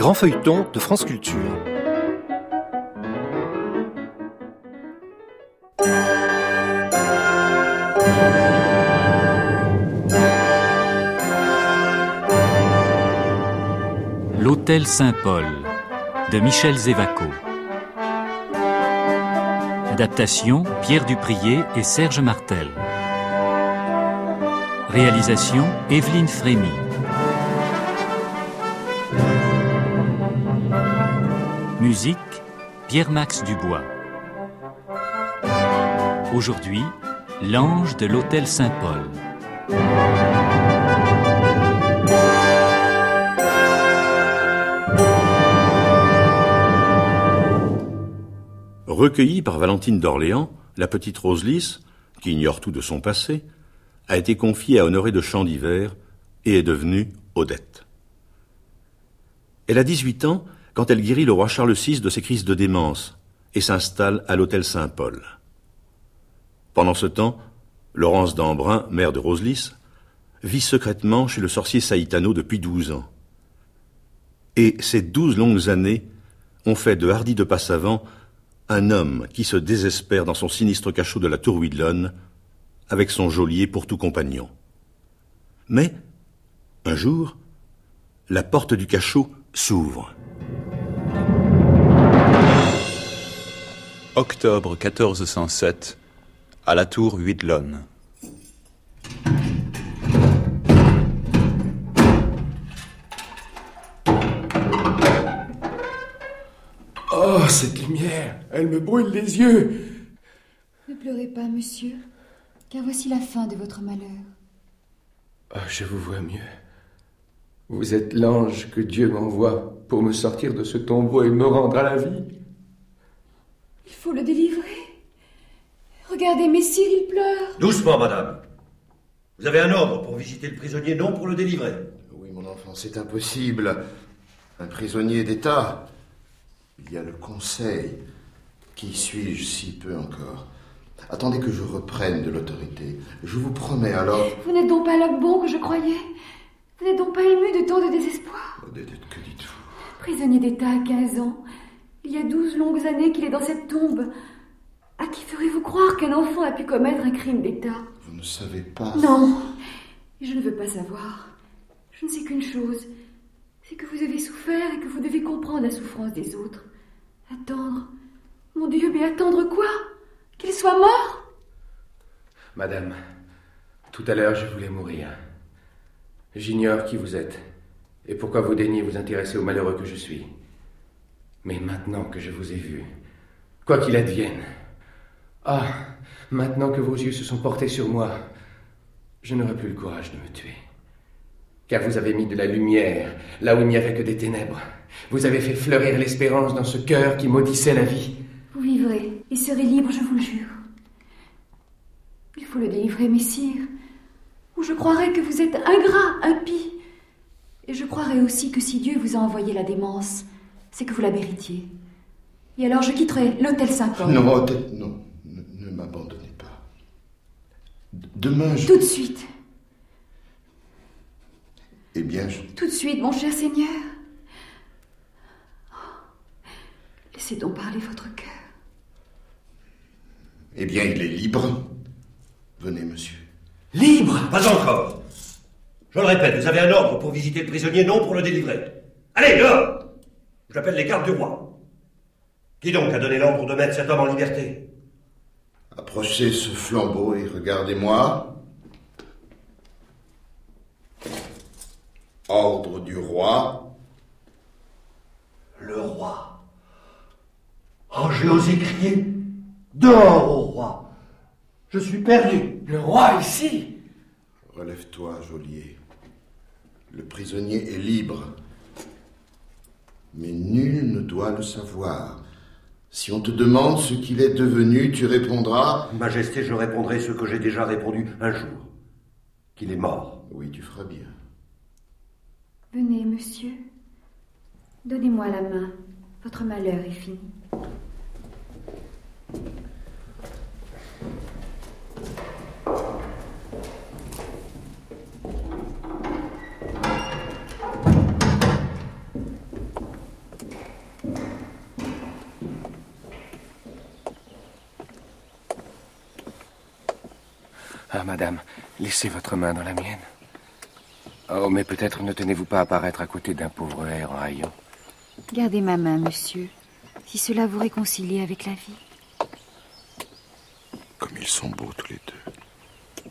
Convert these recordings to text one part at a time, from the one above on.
grands feuilletons de France Culture. L'Hôtel Saint-Paul de Michel Zévaco. Adaptation Pierre Duprier et Serge Martel. Réalisation Evelyne Frémy. Musique Pierre-Max Dubois. Aujourd'hui, l'ange de l'Hôtel Saint-Paul. Recueillie par Valentine d'Orléans, la petite Rose Lys, qui ignore tout de son passé, a été confiée à Honoré de Champ d'Hiver et est devenue Odette. Elle a 18 ans quand elle guérit le roi Charles VI de ses crises de démence et s'installe à l'hôtel Saint-Paul. Pendant ce temps, Laurence d'Embrun, mère de Roselys, vit secrètement chez le sorcier Saïtano depuis douze ans. Et ces douze longues années ont fait de Hardy de Passavant un homme qui se désespère dans son sinistre cachot de la tour Widlon, avec son geôlier pour tout compagnon. Mais, un jour, la porte du cachot s'ouvre. Octobre 1407, à la tour Huidlon. Oh, cette lumière, elle me brûle les yeux. Ne pleurez pas, monsieur, car voici la fin de votre malheur. Oh, je vous vois mieux. Vous êtes l'ange que Dieu m'envoie pour me sortir de ce tombeau et me rendre à la vie. Il faut le délivrer. Regardez, Messire, il pleure. Doucement, madame. Vous avez un ordre pour visiter le prisonnier, non pour le délivrer. Oui, mon enfant, c'est impossible. Un prisonnier d'État. Il y a le conseil. Qui suis-je si peu encore Attendez que je reprenne de l'autorité. Je vous promets alors. Vous n'êtes donc pas l'homme bon que je croyais Vous n'êtes donc pas ému de tant de désespoir Oh, que dites-vous? Prisonnier d'État à 15 ans. Il y a 12 longues années qu'il est dans cette tombe. À qui ferez-vous croire qu'un enfant a pu commettre un crime d'État? Vous ne savez pas. Non, je ne veux pas savoir. Je ne sais qu'une chose. C'est que vous avez souffert et que vous devez comprendre la souffrance des autres. Attendre. Mon Dieu, mais attendre quoi? Qu'il soit mort? Madame, tout à l'heure je voulais mourir. J'ignore qui vous êtes et pourquoi vous daignez vous intéresser au malheureux que je suis. Mais maintenant que je vous ai vu, quoi qu'il advienne, ah, maintenant que vos yeux se sont portés sur moi, je n'aurai plus le courage de me tuer. Car vous avez mis de la lumière là où il n'y avait que des ténèbres. Vous avez fait fleurir l'espérance dans ce cœur qui maudissait la vie. Vous vivrez et serez libre, je vous le jure. Il faut le délivrer, messire, ou je croirai que vous êtes ingrat, impie. Et je croirai aussi que si Dieu vous a envoyé la démence, c'est que vous la méritiez. Et alors je quitterai l'hôtel Saint-Paul. Non, non. Ne, ne m'abandonnez pas. D- Demain, je... Tout de suite. Eh bien, je... Tout de suite, mon cher Seigneur. Oh, Laissez donc parler votre cœur. Eh bien, il est libre. Venez, monsieur. Libre? Pas encore. Je le répète, vous avez un ordre pour visiter le prisonnier, non pour le délivrer. Allez, dehors J'appelle les gardes du roi. Qui donc a donné l'ordre de mettre cet homme en liberté? Approchez ce flambeau et regardez-moi. Ordre du roi. Le roi. Oh, j'ai osé crier. Dehors au roi. Je suis perdu. Le roi ici Relève-toi, geôlier. Le prisonnier est libre. Mais nul ne doit le savoir. Si on te demande ce qu'il est devenu, tu répondras Majesté, je répondrai ce que j'ai déjà répondu un jour. Qu'il est mort. Oui, tu feras bien. Venez, monsieur. Donnez-moi la main. Votre malheur est fini. Ah, madame, laissez votre main dans la mienne. Oh, mais peut-être ne tenez-vous pas à paraître à côté d'un pauvre air en haillons. Gardez ma main, monsieur, si cela vous réconcilie avec la vie. Comme ils sont beaux tous les deux.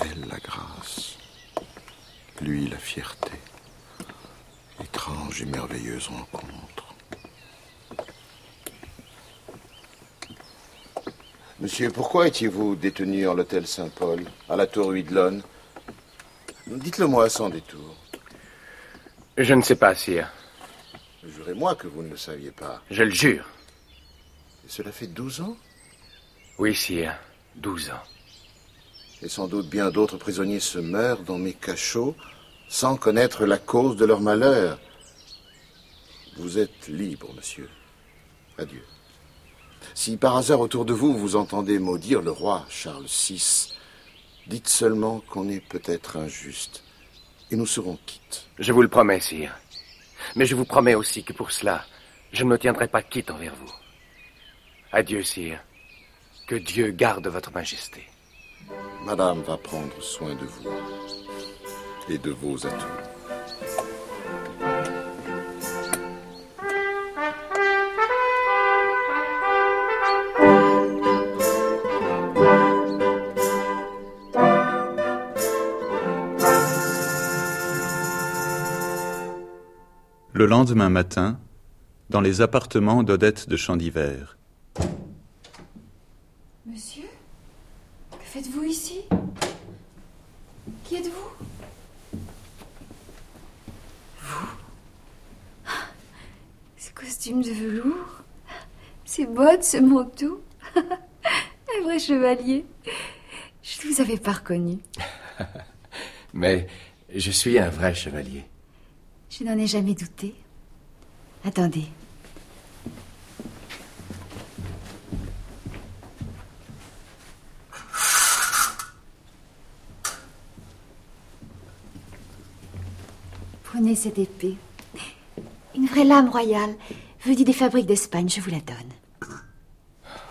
Elle, la grâce. Lui, la fierté. Étrange et merveilleuse rencontre. Monsieur, pourquoi étiez-vous détenu en l'hôtel Saint-Paul, à la tour Huidlone Dites-le-moi sans détour. Je ne sais pas, sire. Jurez-moi que vous ne le saviez pas. Je le jure. Et cela fait douze ans Oui, sire. Douze ans. Et sans doute bien d'autres prisonniers se meurent dans mes cachots sans connaître la cause de leur malheur. Vous êtes libre, monsieur. Adieu. Si par hasard autour de vous vous entendez maudire le roi Charles VI, dites seulement qu'on est peut-être injuste, et nous serons quittes. Je vous le promets, sire. Mais je vous promets aussi que pour cela, je ne me tiendrai pas quitte envers vous. Adieu, sire. Que Dieu garde votre majesté. Madame va prendre soin de vous et de vos atouts. Le lendemain matin, dans les appartements d'Odette de Chandivert. Monsieur Que faites-vous ici? Qui êtes-vous? Vous? Ce costume de velours Ces bottes, ce manteau Un vrai chevalier Je ne vous avais pas reconnu. Mais je suis un vrai chevalier. Je n'en ai jamais douté. Attendez. Prenez cette épée. Une vraie lame royale, venue des fabriques d'Espagne, je vous la donne.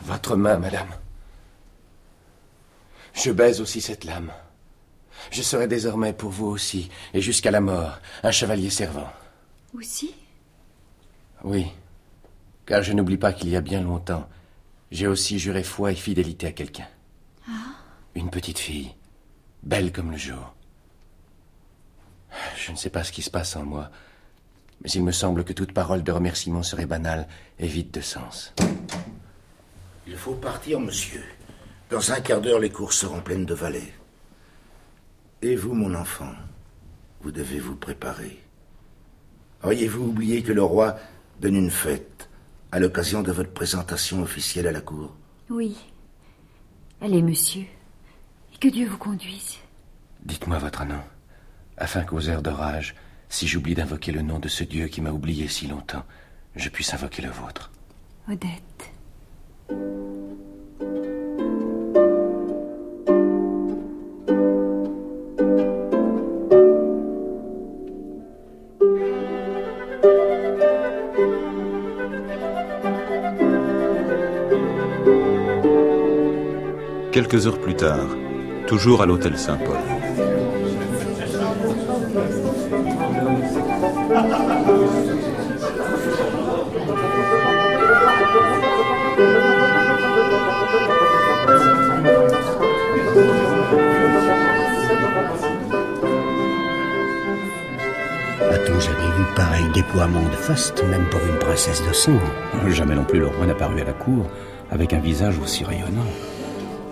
Votre main, madame. Je baise aussi cette lame. Je serai désormais pour vous aussi, et jusqu'à la mort, un chevalier servant. Aussi? Oui, car je n'oublie pas qu'il y a bien longtemps, j'ai aussi juré foi et fidélité à quelqu'un. Une petite fille, belle comme le jour. Je ne sais pas ce qui se passe en moi, mais il me semble que toute parole de remerciement serait banale et vide de sens. Il faut partir, monsieur. Dans un quart d'heure, les courses seront pleines de valets. Et vous, mon enfant, vous devez vous préparer. Auriez-vous oublié que le roi donne une fête à l'occasion de votre présentation officielle à la cour? Oui. Allez, monsieur. Et que Dieu vous conduise. Dites-moi votre nom, afin qu'aux heures d'orage, si j'oublie d'invoquer le nom de ce Dieu qui m'a oublié si longtemps, je puisse invoquer le vôtre. Odette. Quelques heures plus tard, toujours à l'hôtel Saint-Paul. A-t-on jamais vu pareil déploiement de faste, même pour une princesse de sang? Jamais non plus le roi n'a paru à la cour avec un visage aussi rayonnant.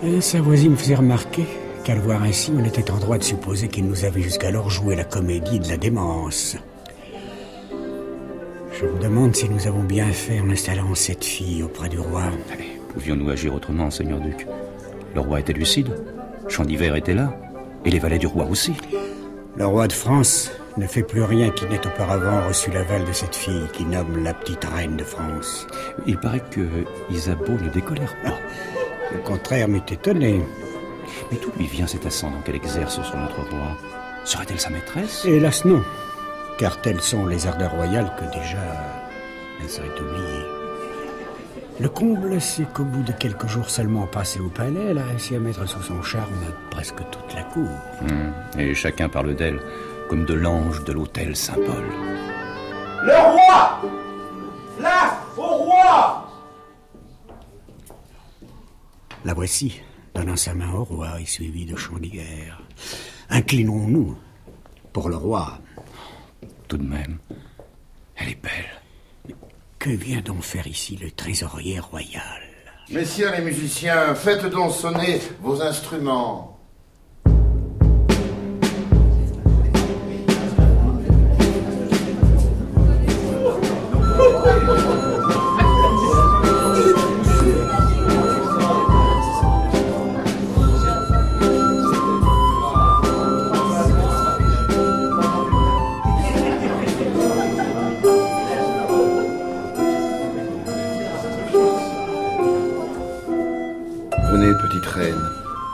Et sa voisine me faisait remarquer qu'à le voir ainsi, on était en droit de supposer qu'il nous avait jusqu'alors joué la comédie de la démence. Je me demande si nous avons bien fait en installant cette fille auprès du roi. Pouvions-nous agir autrement, seigneur duc? Le roi était lucide, Chandivert était là, et les valets du roi aussi. Le roi de France ne fait plus rien qui n'ait auparavant reçu l'aval de cette fille qui nomme la petite reine de France. Il paraît que Isabeau ne décolère pas. Au contraire, m'est étonné. Mais d'où lui vient cet ascendant qu'elle exerce sur notre roi? Serait-elle sa maîtresse? Hélas non, car telles sont les ardeurs royales que déjà elle serait oubliée. Le comble, c'est qu'au bout de quelques jours seulement passés au palais, elle a réussi à mettre sous son charme presque toute la cour. Hmm. Et chacun parle d'elle comme de l'ange de l'hôtel Saint-Paul. Le roi Là, au roi La voici, donnant sa main au roi et suivi de chants d'hiver. Inclinons-nous pour le roi. Tout de même, elle est belle. Que vient donc faire ici le trésorier royal? Messieurs les musiciens, faites donc sonner vos instruments.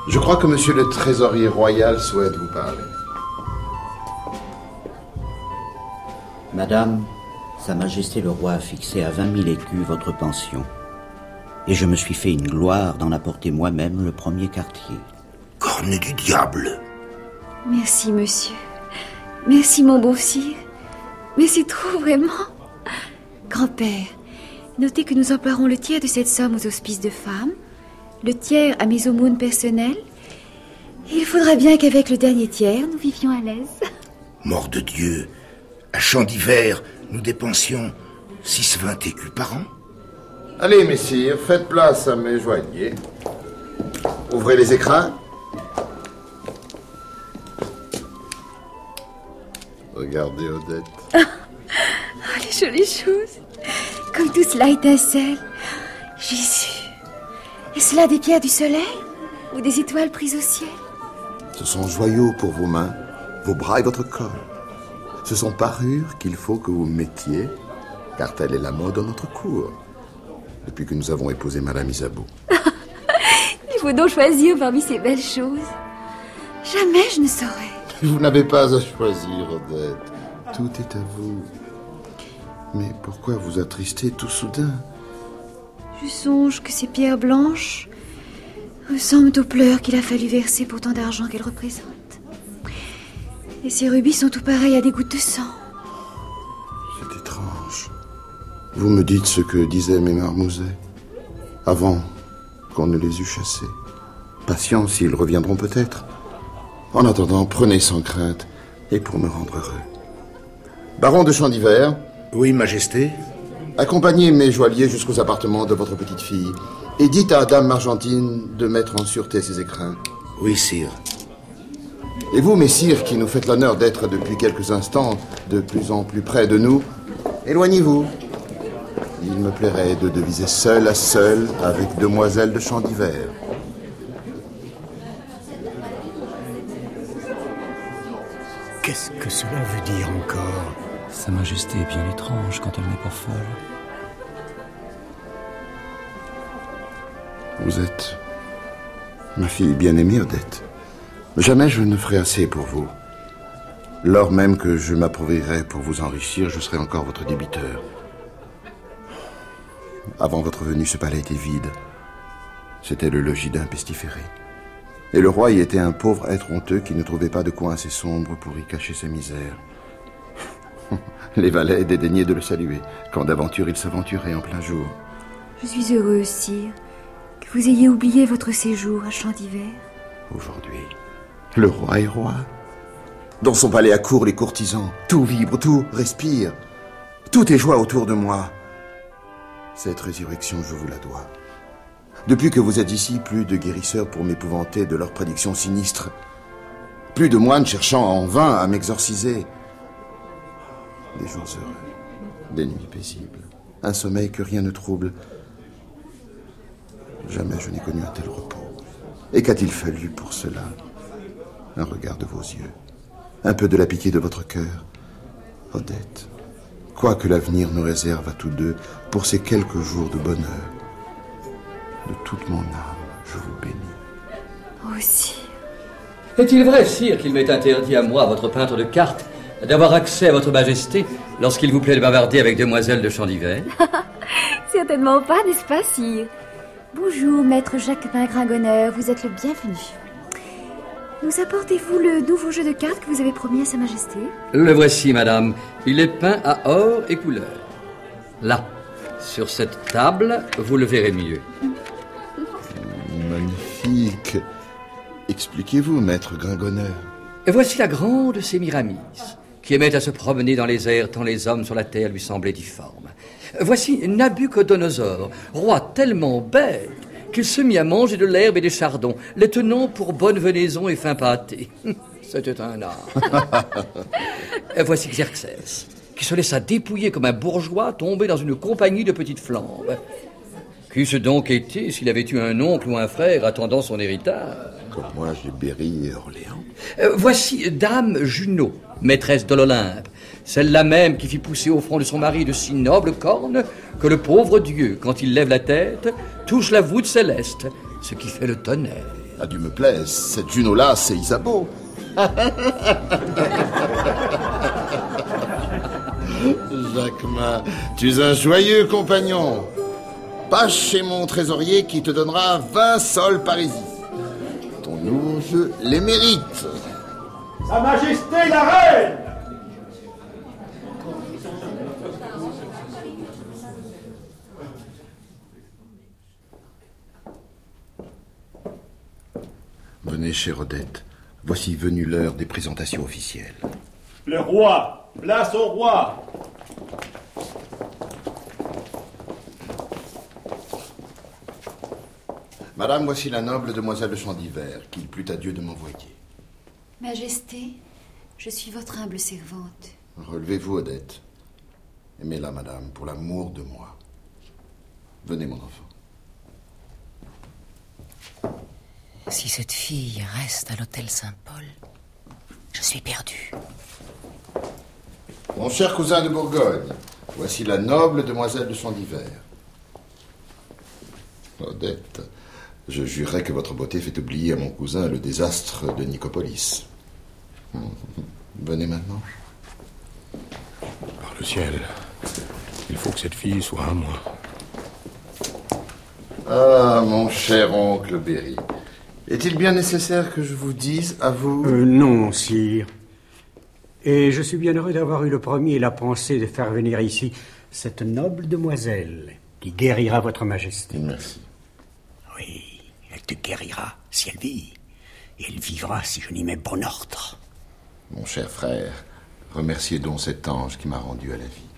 Je crois que monsieur le trésorier royal souhaite vous parler. Madame, Sa Majesté le roi a fixé à vingt mille écus votre pension. Et je me suis fait une gloire d'en apporter moi-même le premier quartier. Corne du diable Merci, monsieur. Merci, mon beau sire. Mais c'est trop, vraiment. Grand-père, notez que nous emploierons le tiers de cette somme aux hospices de femmes, le tiers à mes aumônes personnelles. Il faudra bien qu'avec le dernier tiers, nous vivions à l'aise. Mort de Dieu, à champ d'hiver, nous dépensions 6-20 écus par an. Allez, messire, faites place à mes joailliers. Ouvrez les écrins. Regardez Odette. Oh, les jolies choses. Comme tout cela étincelle. Jésus. Est-ce là des pierres du soleil Ou des étoiles prises au ciel Ce sont joyaux pour vos mains, vos bras et votre corps. Ce sont parures qu'il faut que vous mettiez, car telle est la mode dans notre cour, depuis que nous avons épousé Madame Isabeau. Il faut donc choisir parmi ces belles choses. Jamais je ne saurais. Vous n'avez pas à choisir, Odette. Tout est à vous. Mais pourquoi vous attrister tout soudain Je songe que ces pierres blanches ressemblent aux pleurs qu'il a fallu verser pour tant d'argent qu'elles représentent. Et ces rubis sont tout pareils à des gouttes de sang. C'est étrange. Vous me dites ce que disaient mes marmousets, avant qu'on ne les eût chassés. Patience, ils reviendront peut-être. En attendant, prenez sans crainte, et pour me rendre heureux. Baron de Champ d'Hiver. Oui, Majesté. Accompagnez mes joailliers jusqu'aux appartements de votre petite fille, et dites à Dame Argentine de mettre en sûreté ses écrins. Oui, sire. Et vous, messire, qui nous faites l'honneur d'être depuis quelques instants de plus en plus près de nous, éloignez-vous. Il me plairait de deviser seul à seul avec demoiselle de Champ d'Hiver. Qu'est-ce que cela veut dire encore? Sa Majesté est bien étrange quand elle n'est pas folle. Vous êtes ma fille bien-aimée, Odette. Jamais je ne ferai assez pour vous. Lors même que je m'appauvrirai pour vous enrichir, je serai encore votre débiteur. Avant votre venue, ce palais était vide. C'était le logis d'un pestiféré. Et le roi y était un pauvre être honteux qui ne trouvait pas de coin assez sombre pour y cacher sa misère. Les valets dédaignaient de le saluer quand d'aventure il s'aventurait en plein jour. Je suis heureuse, sire, que vous ayez oublié votre séjour à Champ d'Hiver. Aujourd'hui, le roi est roi. Dans son palais à court, les courtisans, tout vibre, tout respire. Tout est joie autour de moi. Cette résurrection, je vous la dois. Depuis que vous êtes ici, plus de guérisseurs pour m'épouvanter de leurs prédictions sinistres. Plus de moines cherchant en vain à m'exorciser. Des jours heureux, des nuits paisibles, un sommeil que rien ne trouble. Jamais je n'ai connu un tel repos. Et qu'a-t-il fallu pour cela? Un regard de vos yeux, un peu de la pitié de votre cœur. Odette, quoi que l'avenir nous réserve à tous deux pour ces quelques jours de bonheur, de toute mon âme, je vous bénis. Aussi. Est-il vrai, sire, qu'il m'est interdit à moi, votre peintre de cartes, d'avoir accès à votre majesté lorsqu'il vous plaît de bavarder avec demoiselle de champ d'hiver C'est Certainement pas, n'est-ce pas, sire? Bonjour, maître Jacquemin Gringonneur, vous êtes le bienvenu. Nous apportez-vous le nouveau jeu de cartes que vous avez promis à Sa Majesté? Le voici, madame. Il est peint à or et couleur. Là, sur cette table, vous le verrez mieux. Magnifique. Expliquez-vous, maître Gringonneur. Et voici la grande Sémiramis, qui aimait à se promener dans les airs tant les hommes sur la terre lui semblaient difformes. Voici Nabucodonosor, roi tellement bête qu'il se mit à manger de l'herbe et des chardons, les tenant pour bonne venaison et fin pâté. C'était un art. Voici Xerxès, qui se laissa dépouiller comme un bourgeois tombé dans une compagnie de petites flambes. Qu'eût-ce donc été s'il avait eu un oncle ou un frère attendant son héritage Comme moi, j'ai Berry et Orléans. Euh, voici Dame Juno, maîtresse de l'Olympe, celle-là même qui fit pousser au front de son mari de si nobles cornes que le pauvre Dieu, quand il lève la tête, touche la voûte céleste, ce qui fait le tonnerre. Ah, Dieu me plaise, cette Juno-là, c'est Isabeau. Jacquemin, tu es un joyeux compagnon. Passe chez mon trésorier qui te donnera 20 sols parisis. Ton nouveau jeu les mérite. Sa Majesté la Reine Venez, chère Odette. Voici venue l'heure des présentations officielles. Le roi Place au roi Madame, voici la noble demoiselle de Chandivert, qu'il plut à Dieu de m'envoyer. Majesté, je suis votre humble servante. Relevez-vous, Odette. Aimez-la, madame, pour l'amour de moi. Venez, mon enfant. Si cette fille reste à l'hôtel Saint-Paul, je suis perdu. Mon cher cousin de Bourgogne, voici la noble demoiselle de Chandivert. Odette, je jurerais que votre beauté fait oublier à mon cousin le désastre de Nicopolis. Venez maintenant. Par le ciel, il faut que cette fille soit à moi. Ah, mon cher oncle Berry. Est-il bien nécessaire que je vous dise à vous? Euh, non, sire. Et je suis bien heureux d'avoir eu le premier et la pensée de faire venir ici cette noble demoiselle qui guérira votre majesté. Merci. Oui, elle te guérira si elle vit. Et elle vivra si je n'y mets bon ordre. Mon cher frère, remerciez donc cet ange qui m'a rendu à la vie.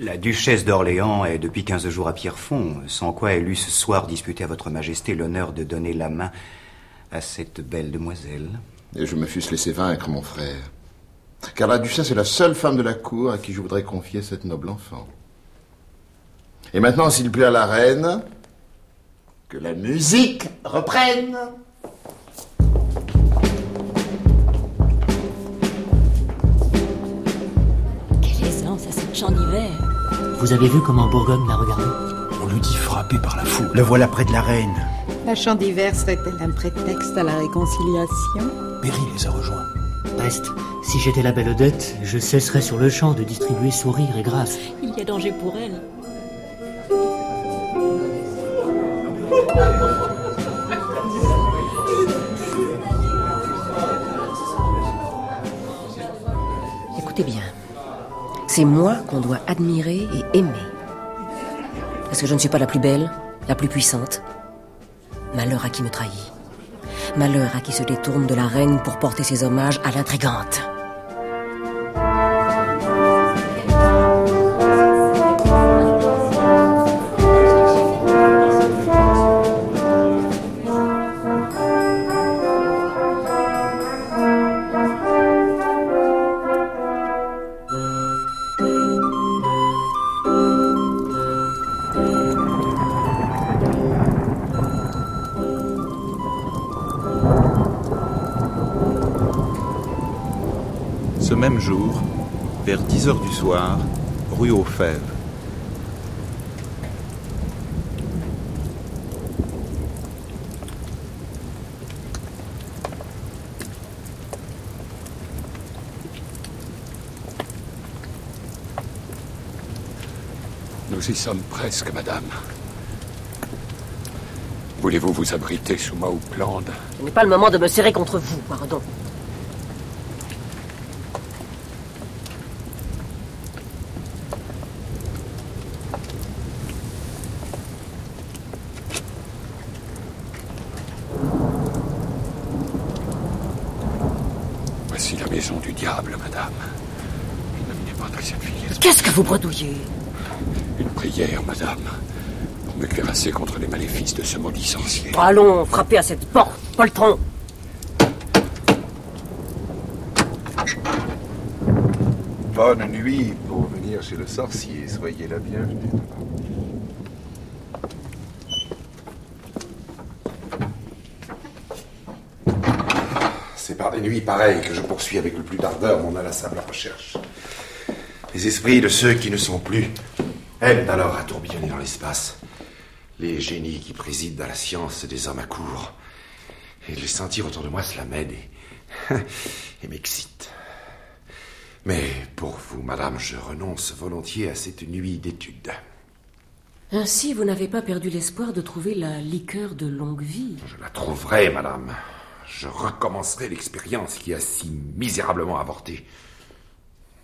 La duchesse d'Orléans est depuis quinze jours à Pierrefonds, sans quoi elle eut ce soir disputé à votre majesté l'honneur de donner la main à cette belle demoiselle. Et je me fusse laissé vaincre, mon frère. Car la duchesse est la seule femme de la cour à qui je voudrais confier cette noble enfant. Et maintenant, s'il plaît à la reine, que la musique reprenne. Quelle aisance à cette champ d'hiver. Vous avez vu comment Bourgogne l'a regardé? On lui dit frappé par la foule. Le voilà près de la reine. La chant d'hiver serait-elle un prétexte à la réconciliation? Berry les a rejoints. Peste, si j'étais la belle Odette, je cesserais sur le champ de distribuer sourires et grâce. Il y a danger pour elle. C'est moi qu'on doit admirer et aimer. Parce que je ne suis pas la plus belle, la plus puissante. Malheur à qui me trahit. Malheur à qui se détourne de la reine pour porter ses hommages à l'intrigante. 10 heures du soir, rue aux Fèves. Nous y sommes presque, madame. Voulez-vous vous abriter sous ma houppelande Ce n'est pas le moment de me serrer contre vous, pardon. Voici la maison du diable, madame. Ne venez pas très cette fille. Qu'est-ce que vous bredouillez? Une prière, madame, pour me cuirasser contre les maléfices de ce maudit sorcier. Allons, frappez à cette porte, poltron Bonne nuit pour venir chez le sorcier. Soyez la bienvenue. C'est par des nuits pareilles que je poursuis avec le plus d'ardeur mon inlassable recherche. Les esprits de ceux qui ne sont plus aiment alors à tourbillonner dans l'espace. Les génies qui président à la science des hommes à court. Et les sentir autour de moi, cela m'aide et, et m'excite. Mais pour vous, madame, je renonce volontiers à cette nuit d'étude. Ainsi, vous n'avez pas perdu l'espoir de trouver la liqueur de longue vie. Je la trouverai, madame. Je recommencerai l'expérience qui a si misérablement avorté.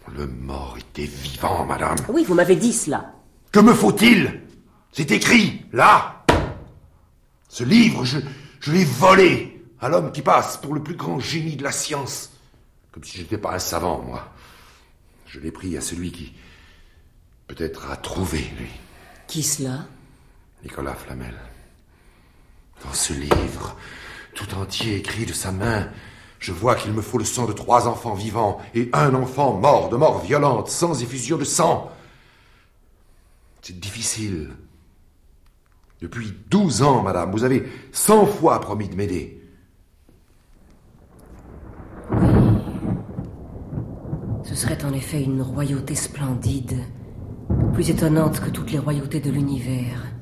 Le mort était vivant, madame. Oui, vous m'avez dit cela. Que me faut-il? C'est écrit, là. Ce livre, je, je l'ai volé à l'homme qui passe pour le plus grand génie de la science. Comme si je n'étais pas un savant, moi. Je l'ai pris à celui qui, peut-être, a trouvé, lui. Qui cela? Nicolas Flamel. Dans ce livre, tout entier écrit de sa main, je vois qu'il me faut le sang de trois enfants vivants et un enfant mort de mort violente, sans effusion de sang. C'est difficile. Depuis douze ans, madame, vous avez cent fois promis de m'aider. Ce serait en effet une royauté splendide, plus étonnante que toutes les royautés de l'univers.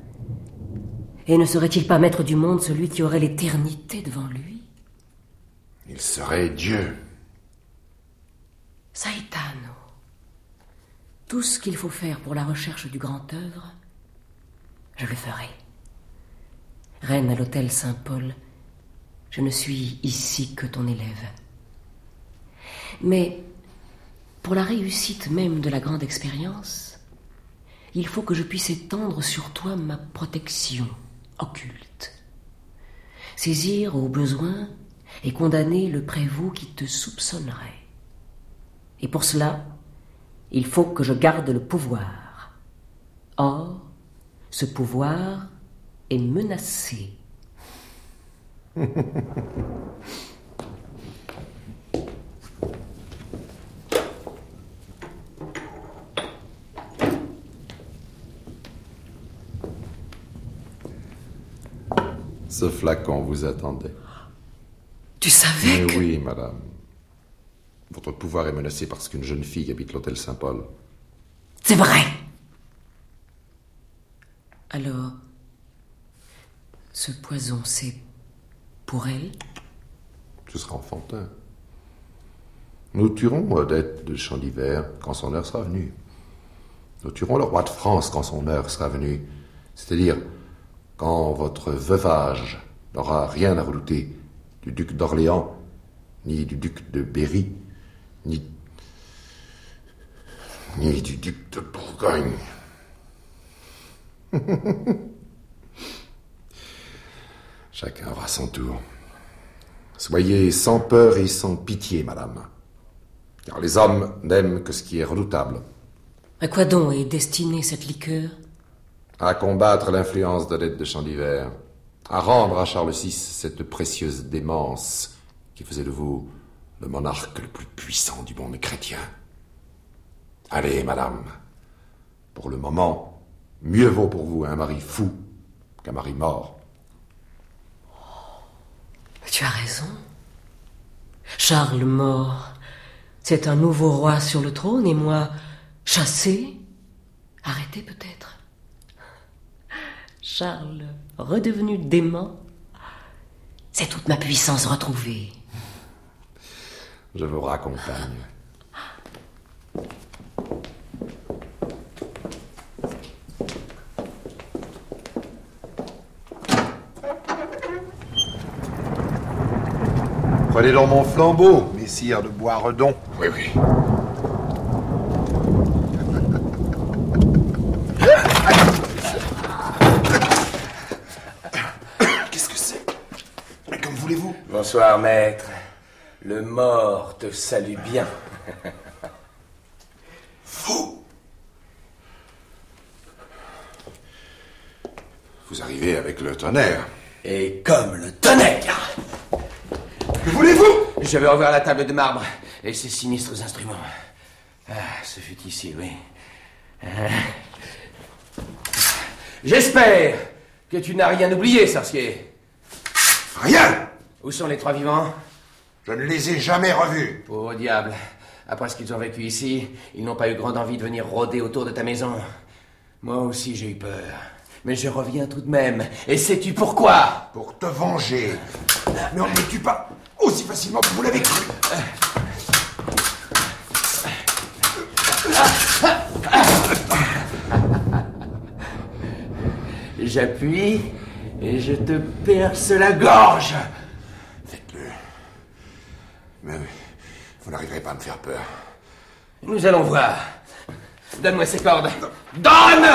Et ne serait-il pas maître du monde celui qui aurait l'éternité devant lui Il serait Dieu. Saitano. Tout ce qu'il faut faire pour la recherche du grand œuvre, je le ferai. Reine à l'hôtel Saint-Paul, je ne suis ici que ton élève. Mais pour la réussite même de la grande expérience, il faut que je puisse étendre sur toi ma protection occulte. Saisir au besoin et condamner le prévôt qui te soupçonnerait. Et pour cela, il faut que je garde le pouvoir. Or, ce pouvoir est menacé. Ce flacon vous attendait. Tu savais Mais que... oui, madame. Votre pouvoir est menacé parce qu'une jeune fille habite l'hôtel Saint-Paul. C'est vrai. Alors, ce poison, c'est pour elle? Ce sera enfantin. Nous tuerons Odette de Champ d'Hiver quand son heure sera venue. Nous tuerons le roi de France quand son heure sera venue. C'est-à-dire quand votre veuvage n'aura rien à redouter du duc d'Orléans, ni du duc de Berry, ni, ni du duc de Bourgogne. Chacun aura son tour. Soyez sans peur et sans pitié, madame. Car les hommes n'aiment que ce qui est redoutable. À quoi donc est destinée cette liqueur? À combattre l'influence de Champ d'Hiver. À rendre à Charles VI cette précieuse démence qui faisait de vous le monarque le plus puissant du monde chrétien. Allez, madame. Pour le moment, mieux vaut pour vous un mari fou qu'un mari mort. Tu as raison. Charles mort, c'est un nouveau roi sur le trône et moi chassé, arrêté peut-être. Charles, redevenu dément, c'est toute ma puissance retrouvée. Je vous raccompagne. Prenez donc mon flambeau, messire de Boisredon. Oui, oui. Bonsoir, maître. Le mort te salue bien. Vous Vous arrivez avec le tonnerre. Et comme le tonnerre Que voulez-vous? Je vais revoir la table de marbre et ses sinistres instruments. Ah, ce fut ici, oui. Ah. J'espère que tu n'as rien oublié, sorcier. Rien Où sont les trois vivants? Je ne les ai jamais revus. Pauvre diable. Après ce qu'ils ont vécu ici, ils n'ont pas eu grande envie de venir rôder autour de ta maison. Moi aussi, j'ai eu peur. Mais je reviens tout de même. Et sais-tu pourquoi? Pour te venger. Mais on ne me tue pas aussi facilement que vous l'avez cru. J'appuie et je te perce la gorge. Mais vous n'arriverez pas à me faire peur. Nous allons voir. Donne-moi ces cordes. Donne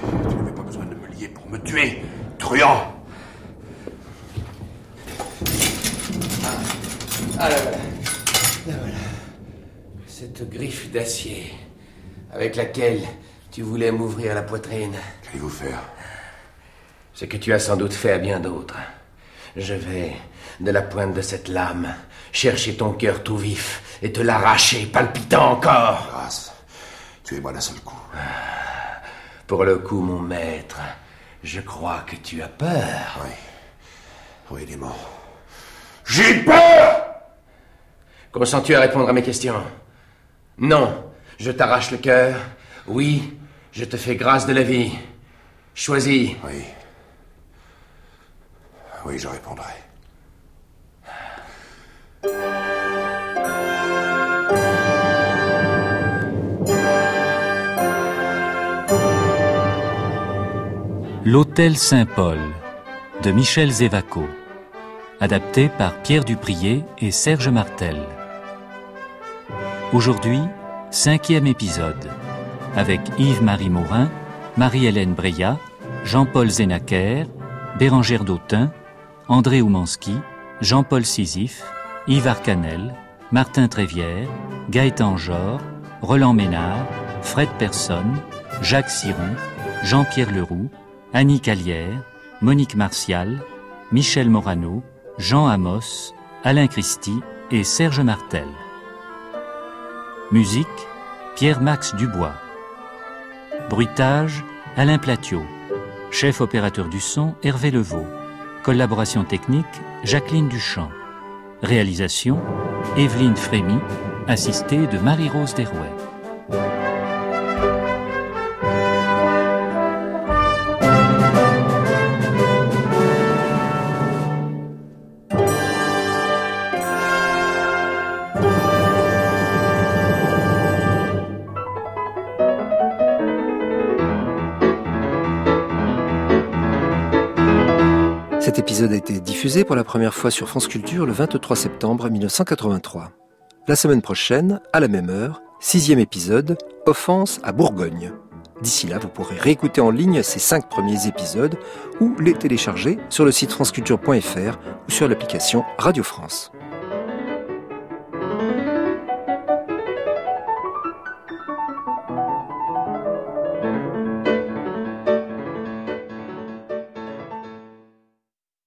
Tu n'avais pas besoin de me lier pour me tuer, truand. Ah là voilà. Là voilà. Cette griffe d'acier avec laquelle tu voulais m'ouvrir la poitrine. Qu'allez-vous faire? Ce que tu as sans doute fait à bien d'autres. Je vais, de la pointe de cette lame, chercher ton cœur tout vif et te l'arracher, palpitant encore. Grâce, tuez-moi d'un seul coup. Pour le coup, mon maître, je crois que tu as peur. Oui. Oui, démon. J'ai peur Consens-tu à répondre à mes questions? Non, je t'arrache le cœur? Oui, je te fais grâce de la vie. Choisis. Oui. Oui, je répondrai. L'Hôtel Saint-Paul de Michel Zévaco, adapté par Pierre Duprier et Serge Martel. Aujourd'hui, cinquième épisode, avec Yves-Marie Morin, Marie-Hélène Breillat, Jean-Paul Zénaker, Bérangère Dautin, André Oumanski, Jean-Paul Sisyphe, Yves Arcanel, Martin Trévière, Gaëtan Jor, Roland Ménard, Fred Personne, Jacques Siron, Jean-Pierre Leroux, Annie Calière, Monique Martial, Michel Morano, Jean Amos, Alain Christie et Serge Martel. Musique, Pierre-Max Dubois. Bruitage, Alain Platiot. Chef opérateur du son, Hervé Levaux. Collaboration technique, Jacqueline Duchamp. Réalisation, Evelyne Frémy, assistée de Marie-Rose Derouet. Épisode a été diffusé pour la première fois sur France Culture le 23 septembre 1983. La semaine prochaine, à la même heure, sixième épisode, Offense à Bourgogne. D'ici là, vous pourrez réécouter en ligne ces cinq premiers épisodes ou les télécharger sur le site franceculture.fr ou sur l'application Radio France.